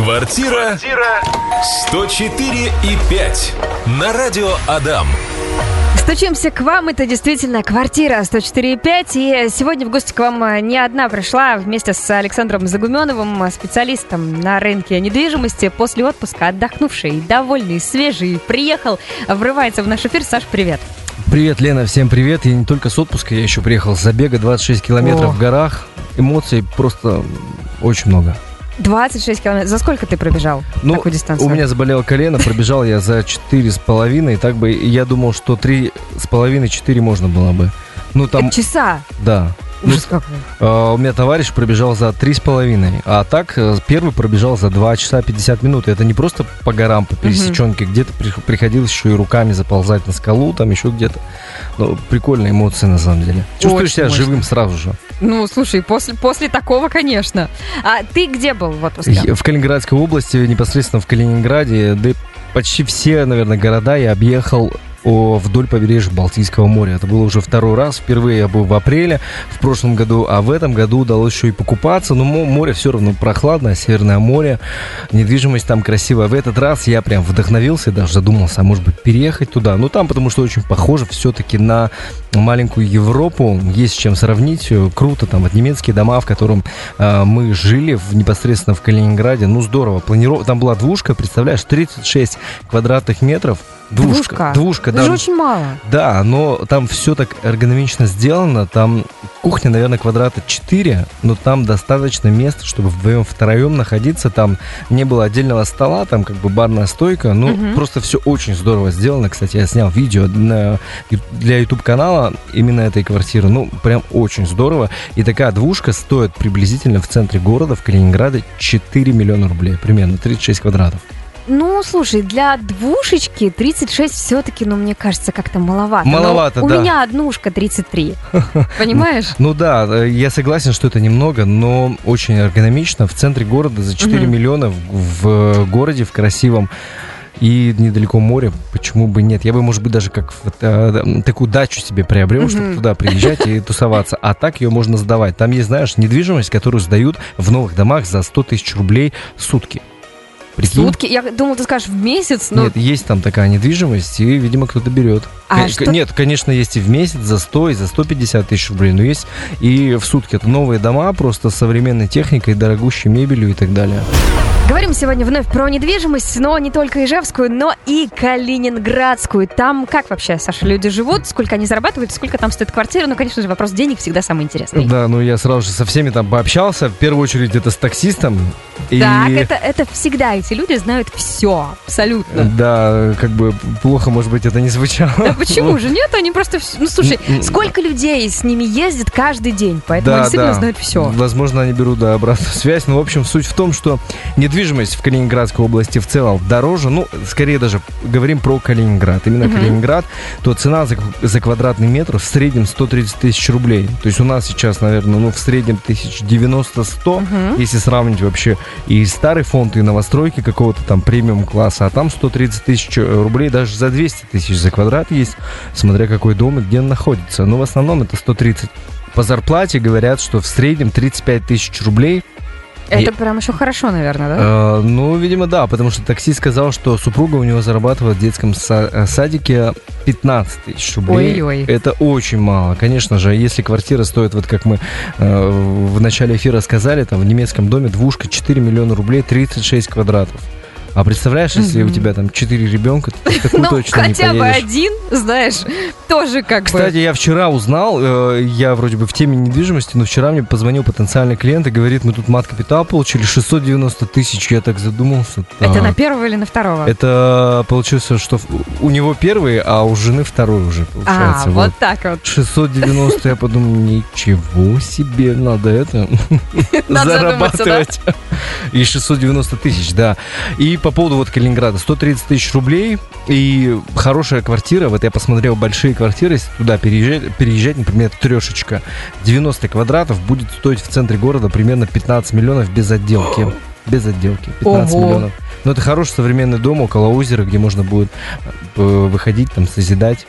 Квартира 104 и 5 на радио Адам. Стучимся к вам, это действительно квартира 104,5. И сегодня в гости к вам э, не одна пришла вместе с Александром Загуменовым, специалистом на рынке недвижимости, после отпуска отдохнувший, довольный, свежий, приехал, врывается в наш эфир. Саш, привет. Привет, Лена, всем привет. И не только с отпуска, я еще приехал с забега 26 километров О. в горах. Эмоций просто очень много. 26 километров. За сколько ты пробежал Ну, такую дистанцию? у меня заболело колено, пробежал я за четыре с половиной, так бы я думал, что три с половиной, четыре можно было бы. Ну там, Это часа. да. Ну, Ужас какой. а, у меня товарищ пробежал за три с половиной, а так э, первый пробежал за 2 часа 50 минут. Это не просто по горам, по пересеченке, где-то при- приходилось еще и руками заползать на скалу, там еще где-то. Ну, прикольные эмоции на самом деле. Чувствуешь Очень себя мощно. живым сразу же. Ну, слушай, после, после такого, конечно. А ты где был в отпуске? Я В Калининградской области, непосредственно в Калининграде, да почти все, наверное, города я объехал о, вдоль побережья Балтийского моря. Это было уже второй раз. Впервые я был в апреле в прошлом году, а в этом году удалось еще и покупаться. Но мо- море все равно прохладное, Северное море, недвижимость там красивая. В этот раз я прям вдохновился, даже задумался, а может быть переехать туда. Ну там, потому что очень похоже все-таки на маленькую Европу. Есть с чем сравнить. Круто, там вот немецкие дома, в котором э, мы жили в, непосредственно в Калининграде. Ну здорово. Планиров... Там была двушка, представляешь, 36 квадратных метров. Двушка? Двушка, Это да. же очень мало. Да, но там все так эргономично сделано. Там кухня, наверное, квадрата 4, но там достаточно места, чтобы вдвоем втроем находиться. Там не было отдельного стола, там как бы барная стойка. Ну, Мгм. просто все очень здорово сделано. Кстати, я снял видео для YouTube канала именно этой квартиры. Ну, прям очень здорово. И такая двушка стоит приблизительно в центре города, в Калининграде, 4 миллиона рублей. Примерно 36 квадратов. Ну, слушай, для двушечки 36 все-таки, ну, мне кажется, как-то маловато. Но Маловато, у да. меня однушка 33. Понимаешь? Ну да, э, я согласен, что это немного, но очень эргономично. В центре города за 4 Мгм. миллиона в, в городе, в красивом и недалеко море, почему бы нет? Я бы, может быть, даже как э, такую дачу себе приобрел, чтобы туда приезжать и тусоваться. А так ее можно сдавать. Там есть, знаешь, недвижимость, которую сдают в новых домах за 100 тысяч рублей в сутки. Прикинь? Сутки? Я думал, ты скажешь в месяц, но... Нет, есть там такая недвижимость, и, видимо, кто-то берет. А К- что- Нет, конечно, есть и в месяц за 100, и за 150 тысяч рублей, но есть и в сутки. Это новые дома, просто с современной техникой, дорогущей мебелью и так далее. Говорим сегодня вновь про недвижимость, но не только ижевскую, но и калининградскую. Там как вообще, Саша, люди живут, сколько они зарабатывают, сколько там стоит квартира? Ну, конечно же, вопрос денег всегда самый интересный. Да, ну я сразу же со всеми там пообщался. В первую очередь это с таксистом. И... Так, это, это всегда эти люди знают все, абсолютно. Да, как бы плохо, может быть, это не звучало. Да почему же нет? Они просто... Ну, слушай, сколько людей с ними ездит каждый день, поэтому они действительно знают все. Возможно, они берут да, обратную связь. Но, в общем, суть в том, что недвижимость в Калининградской области в целом дороже. Ну, скорее даже говорим про Калининград. Именно Мгм. Калининград, то цена за, за квадратный метр в среднем 130 тысяч рублей. То есть у нас сейчас, наверное, ну, в среднем тысяч 90-100, Мгм. если сравнить вообще и старый фонд, и новостройки какого-то там премиум класса, а там 130 тысяч рублей даже за 200 тысяч за квадрат есть, смотря какой дом и где он находится. Но в основном это 130. По зарплате говорят, что в среднем 35 тысяч рублей. Это прям еще хорошо, наверное, да? Э, ну, видимо, да, потому что таксист сказал, что супруга у него зарабатывает в детском са- э, садике 15 тысяч рублей. Ой-ой. Это очень мало. Конечно же, если квартира стоит, вот как мы э, в начале эфира сказали, там в немецком доме двушка 4 миллиона рублей, 36 квадратов. А представляешь, если у Мгм. тебя там 4 ребенка, ты такую Ну, точно не хотя бы поедешь. один, знаешь, тоже как Кстати, бы... я вчера узнал, э, я вроде бы в теме недвижимости, но вчера мне позвонил потенциальный клиент и говорит, мы тут мат-капитал получили 690 тысяч. Я так задумался. Это так. на первого или на второго? Это получилось, что у него первый, а у жены второй уже А, получается. вот так вот. 690, я подумал, ничего себе, надо это зарабатывать. И 690 тысяч, да. И по поводу вот Калининграда, 130 тысяч рублей и хорошая квартира. Вот я посмотрел большие квартиры, если туда переезжать, переезжать, например, трешечка, 90 квадратов будет стоить в центре города примерно 15 миллионов без отделки. Без отделки. 15 Ого. миллионов. Но это хороший современный дом около озера, где можно будет э, выходить, там, созидать,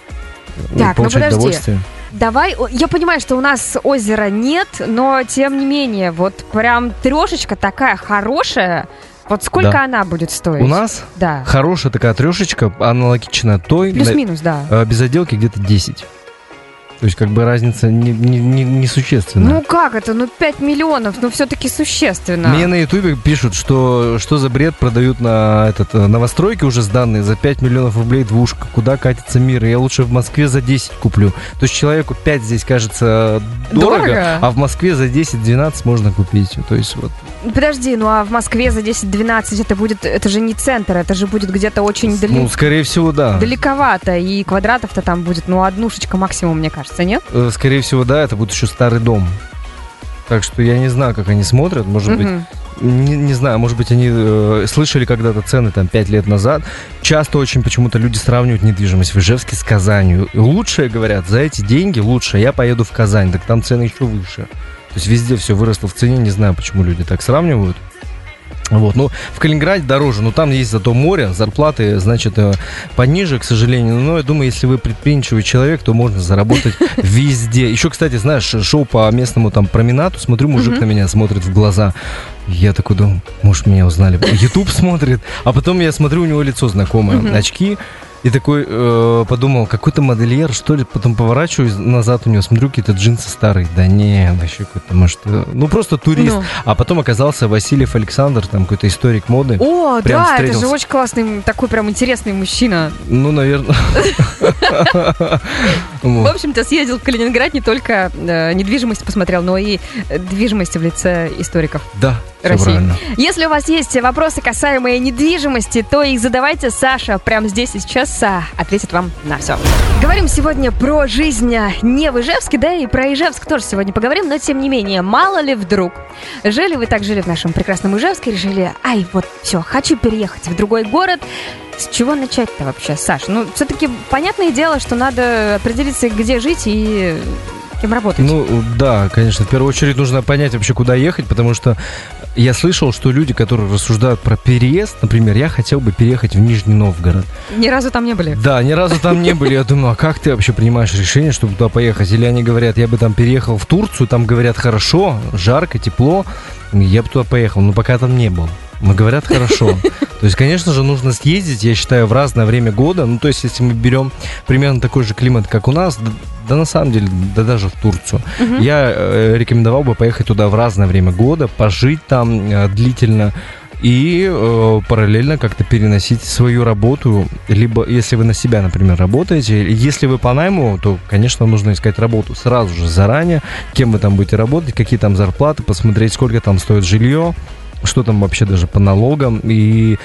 э, Так, ну получать подожди. удовольствие. Давай, я понимаю, что у нас озера нет, но тем не менее, вот прям трешечка такая хорошая, Вот сколько Да. она будет стоить? У нас Да. хорошая такая трешечка, аналогичная той, Плюс-минус, да. э, без отделки где-то 10. То есть как бы разница не, не, не- несущественная. Ну как это? Ну 5 миллионов, ну все-таки существенно. Мне на ютубе пишут, что что за бред продают на этот э, новостройки уже сданные за 5 миллионов рублей двушка. Куда катится мир? Я лучше в Москве за 10 куплю. То есть человеку 5 здесь кажется дорого, Дорого? а в Москве за 10-12 можно купить. То есть вот. Подожди, ну а в Москве за 10-12 это будет, это же не центр, это же будет где-то очень дали- Ну, скорее всего, да. далековато, и квадратов-то там будет, ну, однушечка максимум, мне кажется, нет? Э, Скорее всего, да, это будет еще старый дом. Так что я не знаю, как они смотрят. Может быть, не, не знаю, может быть, они э, слышали когда-то цены там 5 лет назад. Часто очень почему-то люди сравнивают недвижимость в Ижевске с Казанью. И лучшее, говорят, за эти деньги лучше я поеду в Казань, так там цены еще выше. То есть везде все выросло в цене, не знаю, почему люди так сравнивают. Вот, ну, в Калининграде дороже, но там есть зато море, зарплаты, значит, э, пониже, к сожалению. Но я думаю, если вы предприимчивый человек, то можно заработать везде. Еще, кстати, знаешь, шоу по местному там променаду, смотрю, мужик на меня смотрит в глаза. Я такой думаю, может, меня узнали. Ютуб смотрит, а потом я смотрю, у него лицо знакомое, очки. И такой э, подумал, какой-то модельер, что ли, потом поворачиваюсь назад у него, смотрю, какие-то джинсы старые. Да не, вообще какой-то, может, э, ну просто турист. Ну. А потом оказался Васильев Александр, там какой-то историк моды. О, Прям да, это же встретился. очень классный, такой прям интересный мужчина. Ну, наверное. В общем-то, съездил в Калининград, не только э, недвижимость посмотрел, но и движимость в лице историков. Да, России. правильно. Если у вас есть вопросы, касаемые недвижимости, то их задавайте. Саша прямо здесь и сейчас а, ответит вам на все. Говорим сегодня про жизнь а, не в Ижевске, да, и про Ижевск тоже сегодня поговорим, но тем не менее, мало ли вдруг. Жили вы так жили в нашем прекрасном Ижевске, решили, ай, вот все, хочу переехать в другой город. С чего начать-то вообще, Саш? Ну, все-таки понятное дело, что надо определиться, где жить и кем работать. Ну, да, конечно. В первую очередь нужно понять вообще, куда ехать, потому что я слышал, что люди, которые рассуждают про переезд, например, я хотел бы переехать в Нижний Новгород. Ни разу там не были. Да, ни разу там не были. Я думаю, а как ты вообще принимаешь решение, чтобы туда поехать? Или они говорят, я бы там переехал в Турцию, там говорят хорошо, жарко, тепло, я бы туда поехал, но пока там не был. Но говорят хорошо. То есть, конечно же, нужно съездить, я считаю, в разное время года. Ну, то есть, если мы берем примерно такой же климат, как у нас, да, да на самом деле, да даже в Турцию, я э, рекомендовал бы поехать туда в разное время года, пожить там э, длительно и э, параллельно как-то переносить свою работу, либо если вы на себя, например, работаете, если вы по найму, то, конечно, нужно искать работу сразу же, заранее, кем вы там будете работать, какие там зарплаты, посмотреть, сколько там стоит жилье, что там вообще даже по налогам и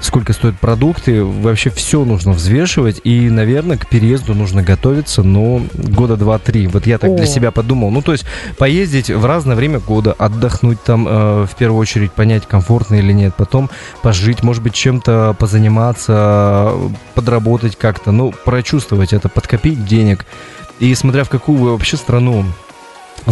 сколько стоят продукты, вообще все нужно взвешивать, и, наверное, к переезду нужно готовиться, но года два-три. Вот я так для О. себя подумал. Ну, то есть поездить в разное время года, отдохнуть там, э, в первую очередь понять, комфортно или нет, потом пожить, может быть, чем-то позаниматься, подработать как-то, ну, прочувствовать это, подкопить денег. И смотря в какую вы вообще страну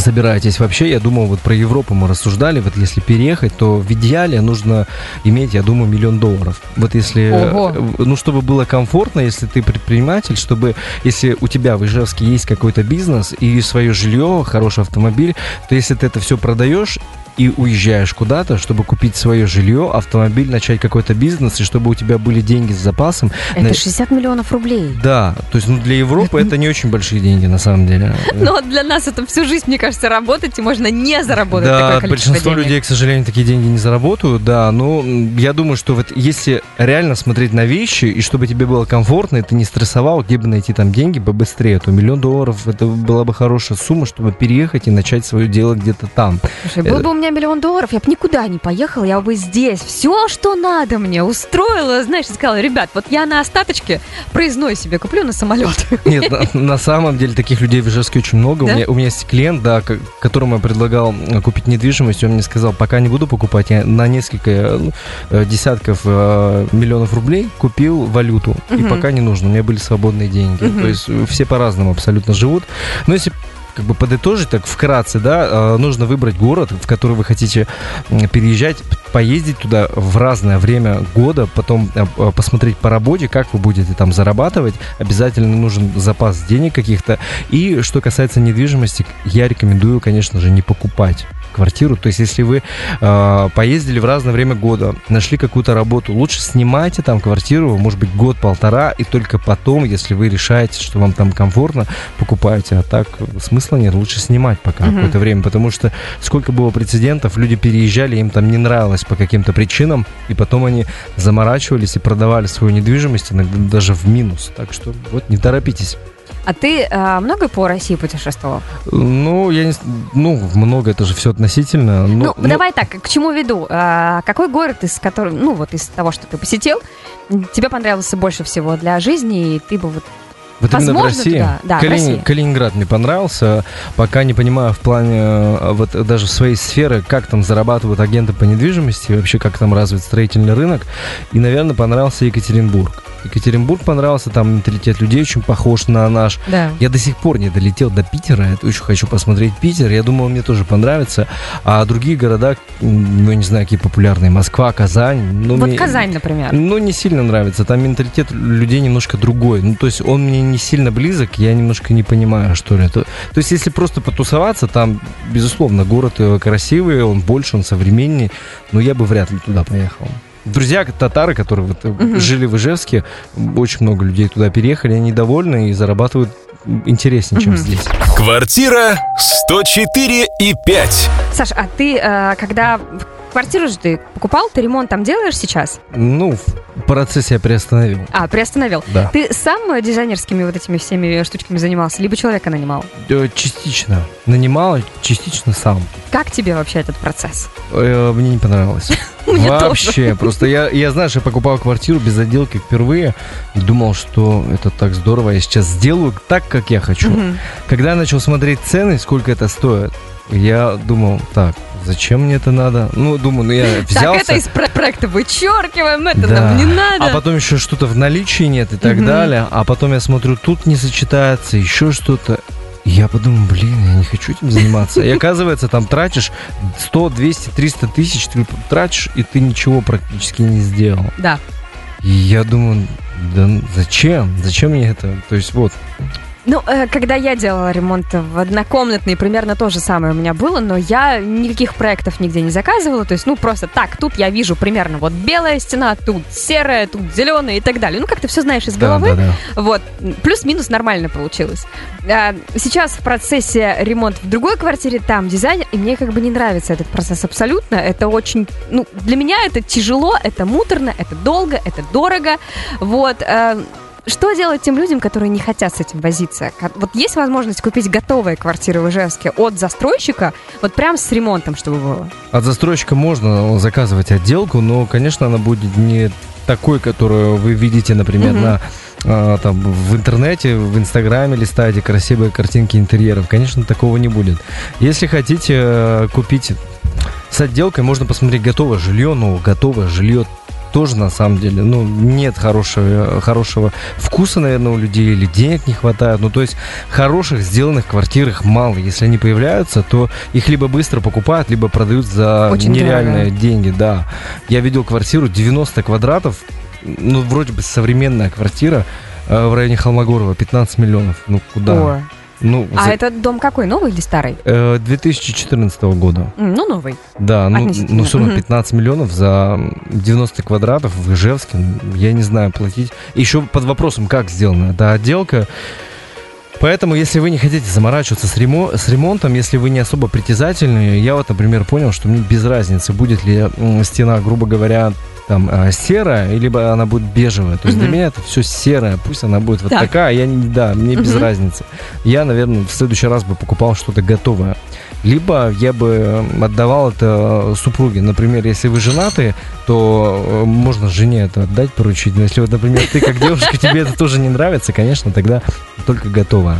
собираетесь. Вообще, я думал, вот про Европу мы рассуждали, вот если переехать, то в идеале нужно иметь, я думаю, миллион долларов. Вот если, Ого. э, ну, чтобы было комфортно, если ты предприниматель, чтобы, если у тебя в Ижевске есть какой-то бизнес и свое жилье, хороший автомобиль, то если ты это все продаешь, и уезжаешь куда-то, чтобы купить свое жилье, автомобиль, начать какой-то бизнес, и чтобы у тебя были деньги с запасом. Это на- 60 миллионов рублей. Да, то есть ну, для Европы это не очень большие деньги на самом деле. Но для нас это всю жизнь, мне кажется, работать, и можно не заработать Да, такое количество большинство денег. людей, к сожалению, такие деньги не заработают, да, но я думаю, что вот если реально смотреть на вещи, и чтобы тебе было комфортно, и ты не стрессовал, где бы найти там деньги побыстрее, то миллион долларов это была бы хорошая сумма, чтобы переехать и начать свое дело где-то там. Слушай, был бы у меня миллион долларов, я бы никуда не поехала, я бы здесь все, что надо мне, устроила, знаешь, и сказала, ребят, вот я на остаточке проездной себе куплю на самолет. Нет, на, на самом деле таких людей в Ижевске очень много. У, Да? меня, у меня есть клиент, да, которому я предлагал э, купить недвижимость, он мне сказал, пока не буду покупать, я на несколько э, ну, э, десятков миллионов рублей купил валюту, и Мгм. пока не нужно, у меня были свободные деньги. Мгм. То есть все по-разному абсолютно живут. Но если как бы подытожить так вкратце, да, э, нужно выбрать город, в который вы хотите переезжать, поездить туда в разное время года, потом э, э, посмотреть по работе, как вы будете там зарабатывать. Обязательно нужен запас денег каких-то. И что касается недвижимости, я рекомендую, конечно же, не покупать квартиру. То есть, если вы э, поездили в разное время года, нашли какую-то работу, лучше снимайте там квартиру, может быть, год-полтора, и только потом, если вы решаете, что вам там комфортно, покупаете. А так смысла нет, лучше снимать пока Мгм. какое-то время, потому что сколько было прецедентов, люди переезжали, им там не нравилось по каким-то причинам, и потом они заморачивались и продавали свою недвижимость, иногда даже в минус. Так что вот не торопитесь. А ты э, много по России путешествовал? Ну, я не... Ну, много, это же все относительно. Ну, Ну, давай так, к чему веду? А, какой город из которого, ну вот из того, что ты посетил, тебе понравился больше всего для жизни, и ты бы вот... Вот именно в Возможно, России. туда. Да, в Калини- России. Калининград мне понравился. Пока не понимаю в плане э, вот даже в своей сферы, как там зарабатывают агенты по недвижимости, вообще как там развит строительный рынок. И, наверное, понравился Екатеринбург. Екатеринбург понравился, там менталитет людей очень похож на наш. Да. Я до сих пор не долетел до Питера, я очень хочу посмотреть Питер, я думаю, мне тоже понравится. А другие города, ну, я не знаю, какие популярные, Москва, Казань. Ну, Вот мне- Казань, например. ну, не сильно нравится. Там менталитет людей немножко другой. Ну, то есть он мне не сильно близок, я немножко не понимаю, что ли это. То есть если просто потусоваться, там, безусловно, город э, красивый, он больше, он современнее, но я бы вряд ли туда поехал. Друзья татары, которые вот, Мгм. жили в Ижевске, очень много людей туда переехали, они довольны и зарабатывают интереснее, чем Мгм. здесь. Квартира 104 и 5. Саш, а ты, э, когда квартиру же ты покупал, ты ремонт там делаешь сейчас? Ну, в процессе я приостановил. А, приостановил. Да. Ты сам э, дизайнерскими вот этими всеми штучками занимался, либо человека нанимал? Э, Частично. Нанимал, частично сам. Как тебе вообще этот процесс? Э, Мне не понравилось. Мне Вообще, просто я, я, знаешь, я покупал квартиру без отделки впервые думал, что это так здорово, я сейчас сделаю так, как я хочу. Мгм. Когда я начал смотреть цены, сколько это стоит, я думал, так, зачем мне это надо? Ну, думаю, ну я взялся. Так, это из про- проекта вычеркиваем, это Да. нам не надо. А потом еще что-то в наличии нет и так Мгм. далее. А потом я смотрю, тут не сочетается, еще что-то. Я подумал, блин, я не хочу этим заниматься. И оказывается, там тратишь 100, 200, 300 тысяч, ты тратишь, и ты ничего практически не сделал. Да. И я думаю, да ну зачем? Зачем мне это? То есть вот, Ну, э, когда я делала ремонт в однокомнатный, примерно то же самое у меня было, но я никаких проектов нигде не заказывала. То есть, ну, просто так, тут я вижу примерно вот белая стена, тут серая, тут зеленая и так далее. Ну, как ты все знаешь из да, головы. да, да. Вот, плюс-минус нормально получилось. А, Сейчас в процессе ремонт в другой квартире, там дизайнер, и мне как бы не нравится этот процесс абсолютно. Это очень, ну, для меня это тяжело, это муторно, это долго, это дорого. Вот. Что делать тем людям, которые не хотят с этим возиться? Вот есть возможность купить готовые квартиры в Ижевске от застройщика, вот прям с ремонтом, чтобы было? От застройщика можно заказывать отделку, но, конечно, она будет не такой, которую вы видите, например, Мгм. на а, там в интернете, в Инстаграме листаете красивые картинки интерьеров. Конечно, такого не будет. Если хотите э, купить с отделкой, можно посмотреть готовое жилье, но готовое жилье тоже на самом деле, ну, нет хорошего, хорошего вкуса, наверное, у людей, или денег не хватает. Ну, то есть хороших сделанных квартир их мало. Если они появляются, то их либо быстро покупают, либо продают за Очень нереальные дорого. деньги, да. Я видел квартиру 90 квадратов, ну, вроде бы современная квартира э, в районе Холмогорова, 15 миллионов. Ну, куда? О. Ну, А за- этот дом какой, новый или старый? э, 2014 года. М, Ну, новый. Да, ну, ну все равно Мгм. 15 миллионов за 90 квадратов в Ижевске, я не знаю, платить. Еще под вопросом, как сделана эта отделка. Поэтому, если вы не хотите заморачиваться с, ремо- с ремонтом, если вы не особо притязательны, я вот, например, понял, что мне без разницы, будет ли стена, грубо говоря, там э, серая, либо она будет бежевая. То есть для Мгм. меня это все серое, пусть она будет вот Так. такая, я не, да, мне без Мгм. разницы. Я, наверное, в следующий раз бы покупал что-то готовое. Либо я бы э, отдавал это супруге. Например, если вы женаты, то э, можно жене это отдать, поручить. Но если вот, например, ты как девушка, тебе это тоже не нравится, конечно, тогда только готовое.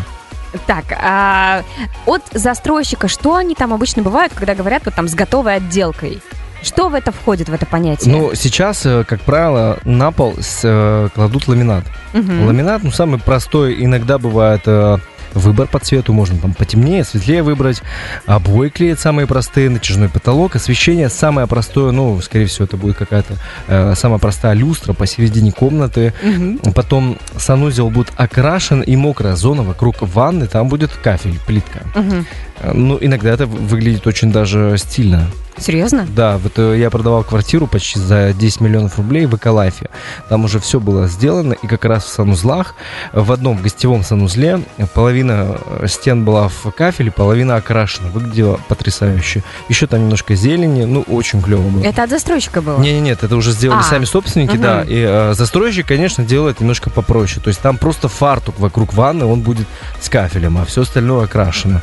Так, а от застройщика, что они там обычно бывают, когда говорят вот там с готовой отделкой? Что в это входит, в это понятие? Ну, сейчас, э, как правило, на пол с- э, кладут ламинат. Мгм. Ламинат, ну, самый простой, иногда бывает э, выбор по цвету, можно там потемнее, светлее выбрать, обои клеят самые простые, натяжной потолок, освещение самое простое, ну, скорее всего, это будет какая-то э, самая простая люстра посередине комнаты, Мгм. потом санузел будет окрашен и мокрая зона вокруг ванны, там будет кафель, плитка. Э, Ну, иногда это выглядит очень даже стильно. Серьезно? Да, вот э, я продавал квартиру почти за 10 миллионов рублей в Эколайфе. Там уже все было сделано, и как раз в санузлах, в одном гостевом санузле, половина э, стен была в кафеле, половина окрашена. Выглядело потрясающе. Еще там немножко зелени, ну, очень клево было. Это от застройщика было? Не, не, нет, это уже сделали А. сами собственники, Мгм. да. И э, застройщик, конечно, делает немножко попроще. То есть там просто фартук вокруг ванны, он будет с кафелем, а все остальное окрашено.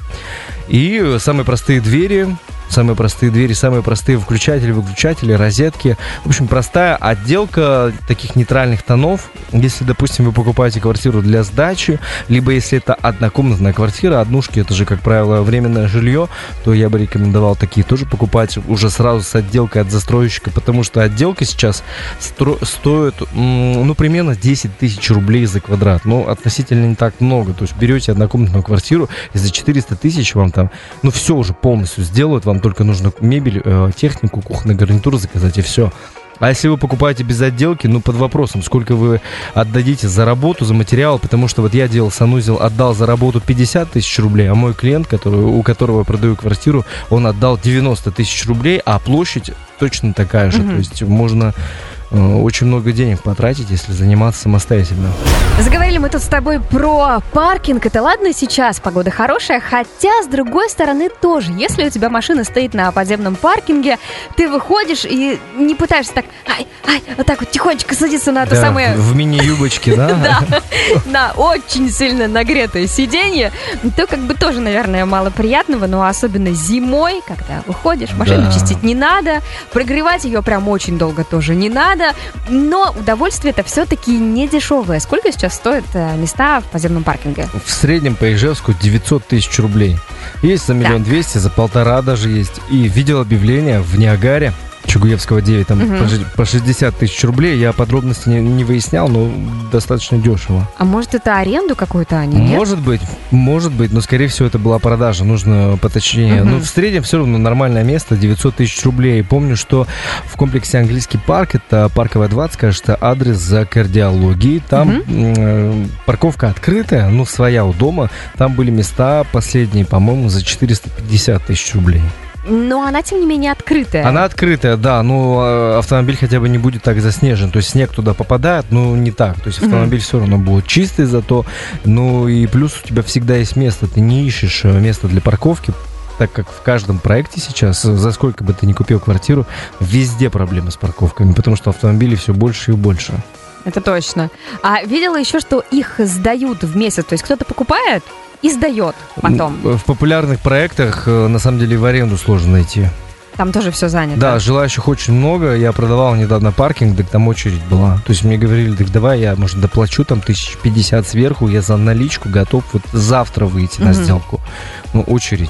И э, самые простые двери, самые простые двери, самые простые включатели, выключатели, розетки. В общем, простая отделка таких нейтральных тонов. Если, допустим, вы покупаете квартиру для сдачи, либо если это однокомнатная квартира, однушки, это же, как правило, временное жилье, то я бы рекомендовал такие тоже покупать уже сразу с отделкой от застройщика, потому что отделка сейчас стро- стоит, ну, примерно 10 тысяч рублей за квадрат. Ну, относительно не так много. То есть берете однокомнатную квартиру, и за 400 тысяч вам там, ну, все уже полностью сделают, вам только нужно мебель, э, технику, кухонный гарнитур заказать, и все. А если вы покупаете без отделки, ну, под вопросом, сколько вы отдадите за работу, за материал, потому что вот я делал санузел, отдал за работу 50 тысяч рублей, а мой клиент, который, у которого я продаю квартиру, он отдал 90 тысяч рублей, а площадь точно такая же. Мгм. То есть можно очень много денег потратить, если заниматься самостоятельно. Заговорили мы тут с тобой про паркинг. Это ладно сейчас, погода хорошая, хотя, с другой стороны, тоже. Если у тебя машина стоит на подземном паркинге, ты выходишь и не пытаешься так, ай, ай, вот так вот тихонечко садиться на то Да, самое В мини-юбочке, да? да, на очень сильно нагретое сиденье, то как бы тоже, наверное, мало приятного, но особенно зимой, когда выходишь, машину чистить не надо, прогревать ее прям очень долго тоже не надо, но удовольствие это все-таки не дешевое. Сколько сейчас стоят э, места в подземном паркинге? В среднем по Ижевску 900 тысяч рублей. Есть за миллион двести, за полтора даже есть. И видел объявление в Ниагаре, Чугуевского 9, там Мгм. по ши- по 60 тысяч рублей. Я подробности не, не выяснял, но достаточно дешево. А может это аренду какую-то они, нет? Может быть, может быть, но скорее всего это была продажа, нужно поточнее. Мгм. Но в среднем все равно нормальное место, 900 тысяч рублей. Помню, что в комплексе Английский парк, это Парковая 20, кажется, адрес за кардиологией. Там м, э, парковка открытая, ну, своя у дома. Там были места последние, по-моему, за 450 тысяч рублей. Но она, тем не менее, открытая. Она открытая, да, но э, автомобиль хотя бы не будет так заснежен. То есть снег туда попадает, но не так. То есть автомобиль все равно будет чистый зато. Ну и плюс у тебя всегда есть место. Ты не ищешь э, место для парковки, так как в каждом проекте сейчас, э, за сколько бы ты ни купил квартиру, везде проблемы с парковками, потому что автомобилей все больше и больше. Это точно. А видела еще, что их сдают в месяц. То есть кто-то покупает и сдает потом. В популярных проектах э, на самом деле в аренду сложно найти. Там тоже все занято. Да, желающих очень много. Я продавал недавно паркинг, так там очередь была. То есть мне говорили, так давай я, может, доплачу там тысяч пятьдесят сверху, я за наличку готов вот завтра выйти на сделку. Ну, очередь.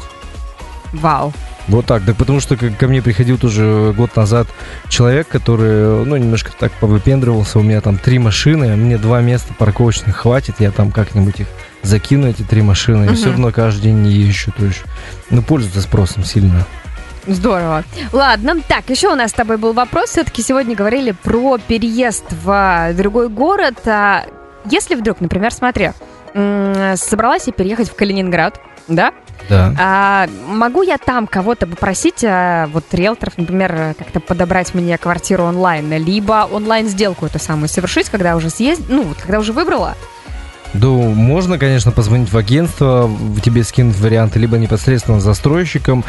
Вау. Вот так. Да потому что ко мне приходил тоже год назад человек, который, ну, немножко так повыпендривался. У меня там три машины, мне два места парковочных хватит, я там как-нибудь их закину, эти три машины, Мгм. и все равно каждый день не езжу. То есть, ну, пользуется спросом сильно. Здорово. Ладно, так, еще у нас с тобой был вопрос. Все-таки сегодня говорили про переезд в а, другой город. А если вдруг, например, смотри, собралась я переехать в Калининград, да? Да. А могу я там кого-то попросить, а, вот риэлторов, например, как-то подобрать мне квартиру онлайн, либо онлайн-сделку эту самую совершить, когда уже съезд, ну, вот когда уже выбрала? Да, можно, конечно, позвонить в агентство, тебе скинуть варианты, либо непосредственно застройщикам.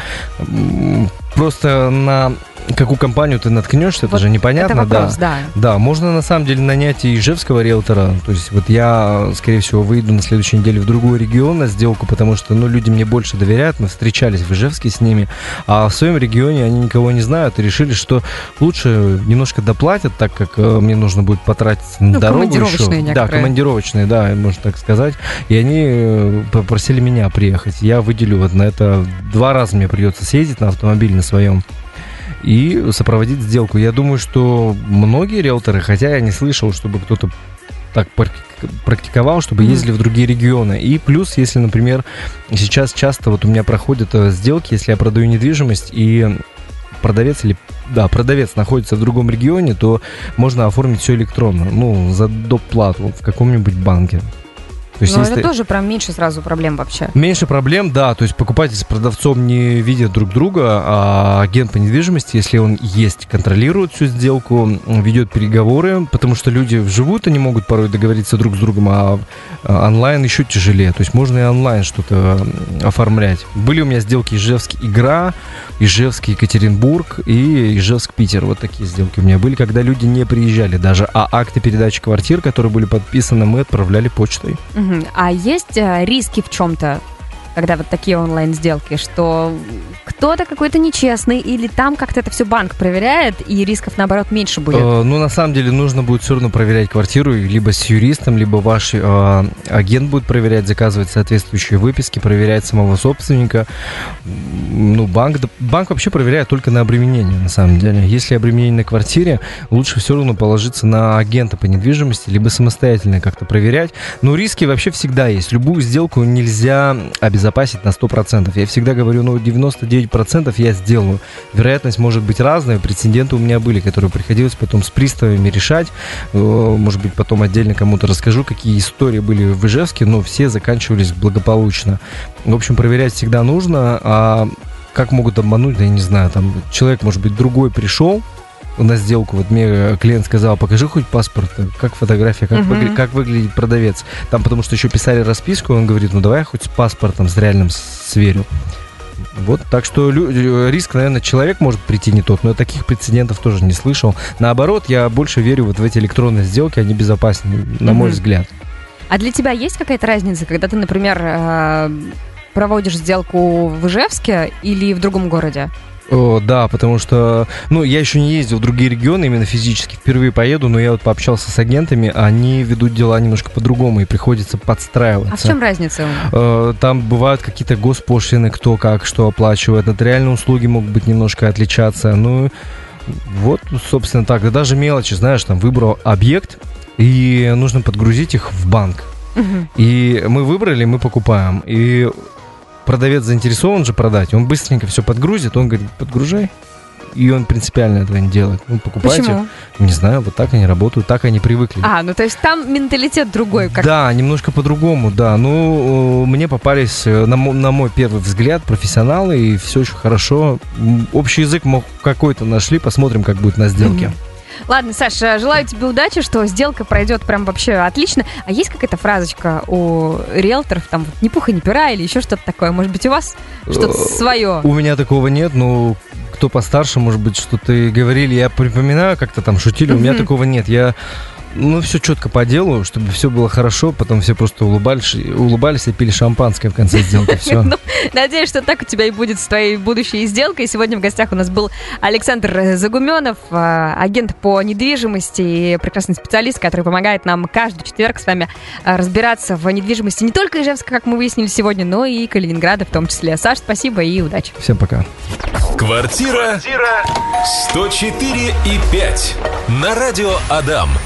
Просто на какую компанию ты наткнешься, это Вот же непонятно, Это вопрос, да. да. Да, можно на самом деле нанять и ижевского риэлтора. То есть вот я, скорее всего, выйду на следующей неделе в другой регион на сделку, потому что, ну, люди мне больше доверяют. Мы встречались в Ижевске с ними, а в своем регионе они никого не знают и решили, что лучше немножко доплатят, так как э, мне нужно будет потратить на Ну, дорогу командировочные еще. Да, некоторые. командировочные, да, можно так сказать. И они э, попросили меня приехать. Я выделю вот на это два раза мне придется съездить на автомобиле на своем и сопроводить сделку. Я думаю, что многие риэлторы, хотя я не слышал, чтобы кто-то так практиковал, чтобы mm-hmm. ездили в другие регионы. И плюс, если, например, сейчас часто вот у меня проходят э, сделки, если я продаю недвижимость и продавец или да, продавец находится в другом регионе, то можно оформить все электронно, ну, за доп. плату в каком-нибудь банке. То есть, Но если... это тоже прям меньше сразу проблем вообще. Меньше проблем, да. То есть покупатель с продавцом не видят друг друга, а агент по недвижимости, если он есть, контролирует всю сделку, ведет переговоры, потому что люди вживую-то не могут порой договориться друг с другом, а, а онлайн еще тяжелее. То есть можно и онлайн что-то оформлять. Были у меня сделки Ижевск-Игра, Ижевск-Екатеринбург и Ижевск-Питер. Вот такие сделки у меня были, когда люди не приезжали даже, а акты передачи квартир, которые были подписаны, мы отправляли почтой. Угу. А есть э, риски в чем-то, когда вот такие онлайн-сделки, что кто-то какой-то нечестный, или там как-то это все банк проверяет, и рисков, наоборот, меньше будет? Э, ну, на самом деле, нужно будет все равно проверять квартиру, либо с юристом, либо ваш э, агент будет проверять, заказывать соответствующие выписки, проверять самого собственника. Ну, банк, банк вообще проверяет только на обременение, на самом деле. Если обременение на квартире, лучше все равно положиться на агента по недвижимости, либо самостоятельно как-то проверять. Но риски вообще всегда есть. Любую сделку нельзя обезопасить на 100%. Я всегда говорю, ну, 99 99% я сделаю. Вероятность может быть разная. Прецеденты у меня были, которые приходилось потом с приставами решать. Э, может быть, потом отдельно кому-то расскажу, какие истории были в Ижевске, но все заканчивались благополучно. В общем, проверять всегда нужно. А как могут обмануть, да я не знаю, там человек, может быть, другой пришел, на сделку, вот мне клиент сказал, покажи хоть паспорт, как фотография, как, uh-huh. выгля- как выглядит продавец. Там потому что еще писали расписку, он говорит, ну давай я хоть с паспортом, с реальным сверю. Вот, так что лю- риск, наверное, человек может прийти не тот, но я таких прецедентов тоже не слышал. Наоборот, я больше верю вот в эти электронные сделки, они безопаснее, на мой взгляд. А для тебя есть какая-то разница, когда ты, например, э, проводишь сделку в Ижевске или в другом городе? О, да, потому что, ну, я еще не ездил в другие регионы именно физически, впервые поеду, но я вот пообщался с агентами, они ведут дела немножко по-другому, и приходится подстраиваться. А в чем разница? Э, там бывают какие-то госпошлины, кто как, что оплачивает, нотариальные услуги могут быть немножко отличаться, ну, вот, собственно, так, даже мелочи, знаешь, там, выбрал объект, и нужно подгрузить их в банк. Угу. И мы выбрали, мы покупаем. И продавец заинтересован же продать, он быстренько все подгрузит, он говорит, подгружай. И он принципиально этого не делает. Ну, покупайте. Почему? Не знаю, вот так они работают, так они привыкли. А, ну то есть там менталитет другой. Как... Да, немножко по-другому, да. Ну, мне попались, э, на, на мой первый взгляд, профессионалы, и все очень хорошо. Общий язык какой-то нашли, посмотрим, как будет на сделке. Mm-hmm. Ладно, Саша, желаю тебе удачи, что сделка пройдет прям вообще отлично. А есть какая-то фразочка у риэлторов, там, ни пуха, ни пера или еще что-то такое? Может быть, у вас что-то э, свое? У меня такого нет, но кто постарше, может быть, что-то говорили. Я припоминаю, как-то там шутили, у меня такого нет. Я ну, все четко по делу, чтобы все было хорошо, потом все просто улыбались, улыбались и пили шампанское в конце сделки. Все. ну, надеюсь, что так у тебя и будет с твоей будущей сделкой. Сегодня в гостях у нас был Александр Загуменов, а, агент по недвижимости и прекрасный специалист, который помогает нам каждый четверг с вами а, разбираться в недвижимости не только Ижевска, как мы выяснили сегодня, но и Калининграда в том числе. Саш, спасибо и удачи. Всем пока. Квартира 104 и 5 на радио Адам.